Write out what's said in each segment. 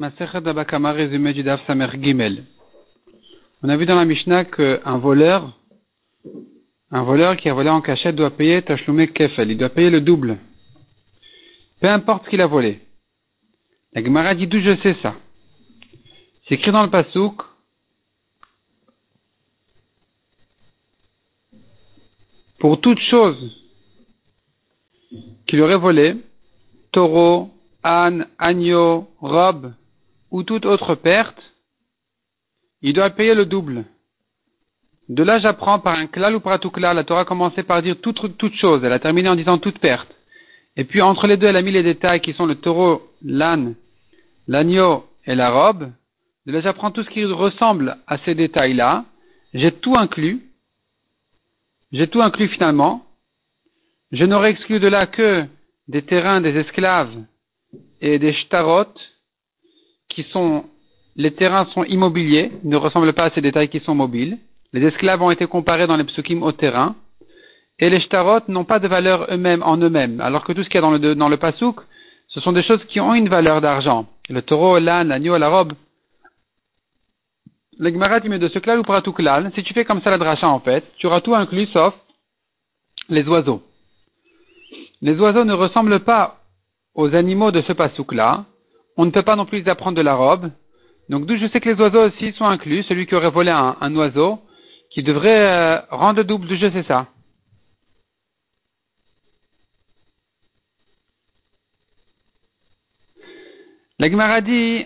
On a vu dans la Mishnah qu'un voleur, un voleur qui a volé en cachette doit payer Tashlume Kefel, il doit payer le double. Peu importe ce qu'il a volé. La Gemara dit d'où je sais ça? C'est écrit dans le Pasouk. Pour toute chose qu'il aurait volé, taureau, âne, agneau, robe ou toute autre perte, il doit payer le double. De là, j'apprends par un klal ou klal. La Torah a commencé par dire toute, toute chose. Elle a terminé en disant toute perte. Et puis, entre les deux, elle a mis les détails qui sont le taureau, l'âne, l'agneau et la robe. De là, j'apprends tout ce qui ressemble à ces détails-là. J'ai tout inclus. J'ai tout inclus finalement. Je n'aurais exclu de là que des terrains des esclaves et des shtarot, les terrains sont immobiliers, ne ressemblent pas à ces détails qui sont mobiles. Les esclaves ont été comparés dans les psukim au terrain. Et les shtarot n'ont pas de valeur eux-mêmes en eux-mêmes, alors que tout ce qu'il y a dans le, pasouk, ce sont des choses qui ont une valeur d'argent. Le taureau, l'âne, l'agneau, la robe. Le Gemara de ce klal ou tout. Si tu fais comme ça la dracha en fait, tu auras tout inclus sauf les oiseaux. Les oiseaux ne ressemblent pas aux animaux de ce pasouk-là. On ne peut pas non plus les apprendre de la robe. Donc d'où je sais que les oiseaux aussi sont inclus. Celui qui aurait volé un, oiseau, qui devrait euh, rendre double, d'où je sais ça. La dit,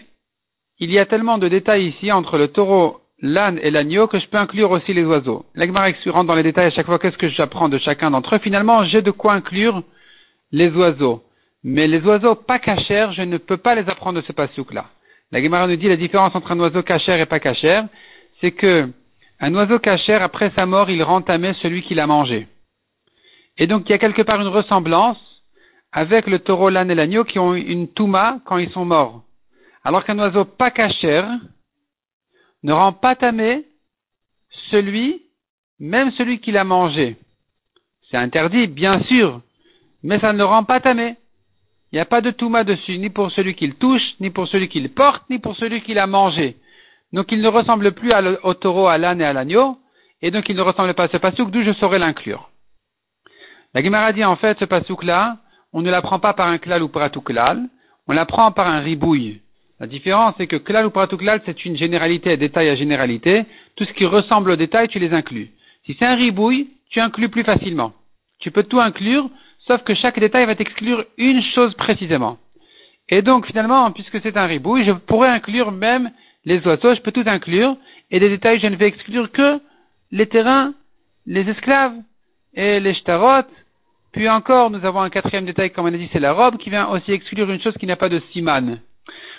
il y a tellement de détails ici entre le taureau, l'âne et l'agneau que je peux inclure aussi les oiseaux. La Gemara rentre dans les détails à chaque fois qu'est-ce que j'apprends de chacun d'entre eux. Finalement, j'ai de quoi inclure les oiseaux. Mais les oiseaux pas cachers, je ne peux pas les apprendre de ce pasouk-là. La Gemara nous dit la différence entre un oiseau cachère et pas cachère, c'est que un oiseau cachère, après sa mort, il rend tamé celui qui l'a mangé. Et donc, il y a quelque part une ressemblance avec le taureau, l'âne et l'agneau qui ont une touma quand ils sont morts. Alors qu'un oiseau pas cachère ne rend pas tamé celui, même celui qui l'a mangé. C'est interdit, bien sûr, mais ça ne rend pas tamé. Il n'y a pas de touma dessus, ni pour celui qui le touche, ni pour celui qui le porte, ni pour celui qui l'a mangé. Donc il ne ressemble plus au taureau, à l'âne et à l'agneau, et donc il ne ressemble pas à ce pasouk, d'où je saurais l'inclure. La Gemara dit en fait, ce pasouk-là, on ne l'apprend pas par un klal ou par un klal, on l'apprend par un ribouille. La différence, c'est que klal ou klal, c'est une généralité, détail à généralité. Tout ce qui ressemble au détail, tu les inclus. Si c'est un ribouille, tu inclus plus facilement. Tu peux tout inclure, sauf que chaque détail va t'exclure une chose précisément. Et donc, finalement, puisque c'est un ribouille, je pourrais inclure même les oiseaux, je peux tout inclure, et des détails, je ne vais exclure que les terrains, les esclaves, et les shtarot, puis encore, nous avons un quatrième détail, comme on a dit, c'est la robe, qui vient aussi exclure une chose qui n'a pas de siman.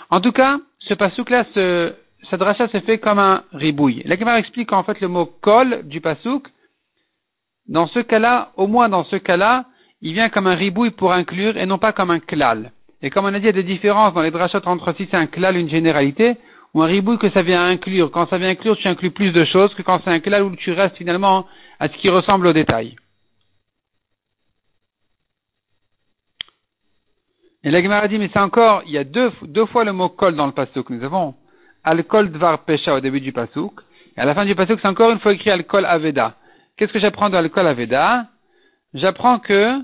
En tout cas, ce pasouk-là, ce, cette dracha se fait comme un ribouille. La Gemara explique qu'en fait le mot kol du pasouk, dans ce cas-là, au moins dans ce cas-là, il vient comme un ribouille pour inclure et non pas comme un klal. Et comme on a dit, il y a des différences dans les drachot entre si c'est un klal, une généralité, ou un ribouille que ça vient inclure. Quand ça vient inclure, tu inclus plus de choses que quand c'est un klal où tu restes finalement à ce qui ressemble au détail. Et la Gemara dit, mais c'est encore, il y a deux, deux fois le mot kol dans le pasuk. Nous avons al-kol dvar pesha au début du pasuk. Et à la fin du pasuk, c'est encore une fois écrit al-kol aveda. Qu'est-ce que j'apprends de al-kol aveda? J'apprends que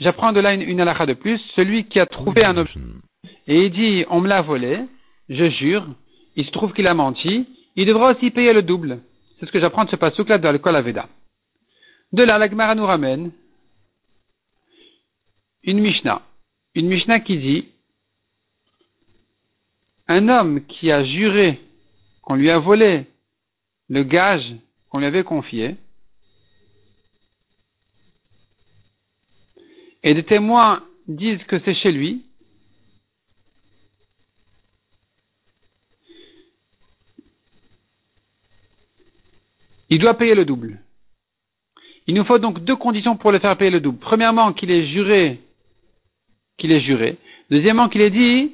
J'apprends de là une, une de plus. Celui qui a trouvé un objet et il dit on me l'a volé, je jure, il se trouve qu'il a menti, il devra aussi payer le double. C'est ce que j'apprends de ce pasouk-là de l'alcool Veda. De là, la Gemara nous ramène une Mishnah. Une Mishnah qui dit un homme qui a juré qu'on lui a volé le gage qu'on lui avait confié, et des témoins disent que c'est chez lui, il doit payer le double. Il nous faut donc deux conditions pour le faire payer le double. Premièrement, qu'il ait juré, qu'il ait juré. Deuxièmement, qu'il ait dit,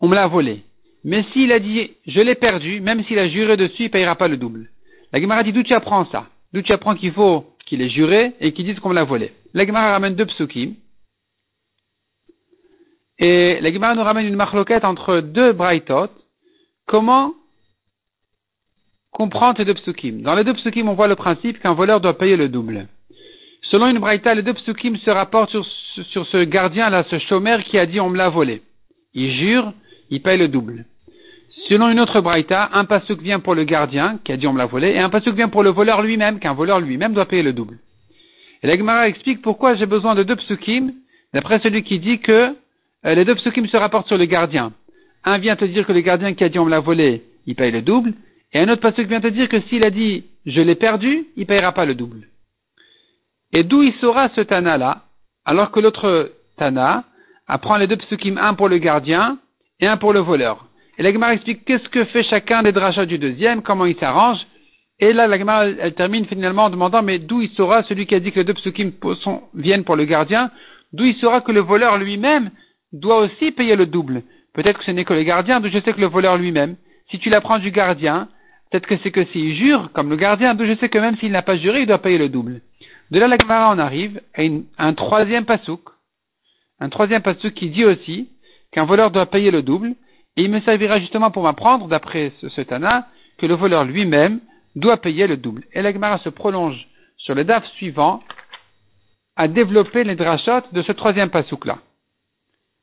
on me l'a volé. Mais s'il a dit, je l'ai perdu, même s'il a juré dessus, il ne payera pas le double. La Gemara dit, d'où tu apprends ça? D'où tu apprends qu'il faut qu'il ait juré et qu'il dise qu'on me l'a volé? La Gemara ramène deux psukim. Et la Gemara nous ramène une marloquette entre deux braïtot. Comment comprendre ces deux psukim? Dans les deux psukim, on voit le principe qu'un voleur doit payer le double. Selon une braïta, les deux psukim se rapportent sur, sur ce gardien-là, ce chômeur qui a dit on me l'a volé. Il jure, il paye le double. Selon une autre braïta, un pasuk vient pour le gardien, qui a dit on me l'a volé, et un pasuk vient pour le voleur lui-même, qu'un voleur lui-même doit payer le double. Et la Gemara explique pourquoi j'ai besoin de deux psukim, d'après celui qui dit que les deux psukim se rapportent sur le gardien. Un vient te dire que le gardien qui a dit on me l'a volé, il paye le double, et un autre pasuk vient te dire que s'il a dit je l'ai perdu, il payera pas le double. Et d'où il saura ce Tana-là, alors que l'autre Tana apprend les deux psukim, un pour le gardien et un pour le voleur. Et la Gemara explique qu'est-ce que fait chacun des drachas du deuxième, comment il s'arrange. Et là, la Gemara, elle, termine finalement en demandant, mais d'où il saura, celui qui a dit que les deux psukim viennent pour le gardien, d'où il saura que le voleur lui-même doit aussi payer le double. Peut-être que ce n'est que le gardien, d'où je sais que le voleur lui-même. Si tu l'apprends du gardien, peut-être que c'est que s'il jure, comme le gardien, d'où je sais que même s'il n'a pas juré, il doit payer le double. De là, la Gemara en arrive à un troisième pasouk, un troisième pasouk qui dit aussi qu'un voleur doit payer le double, et il me servira justement pour m'apprendre, d'après ce, Tana, que le voleur lui-même doit payer le double. Et la se prolonge sur le DAF suivant à développer les drachot de ce troisième pasouk-là.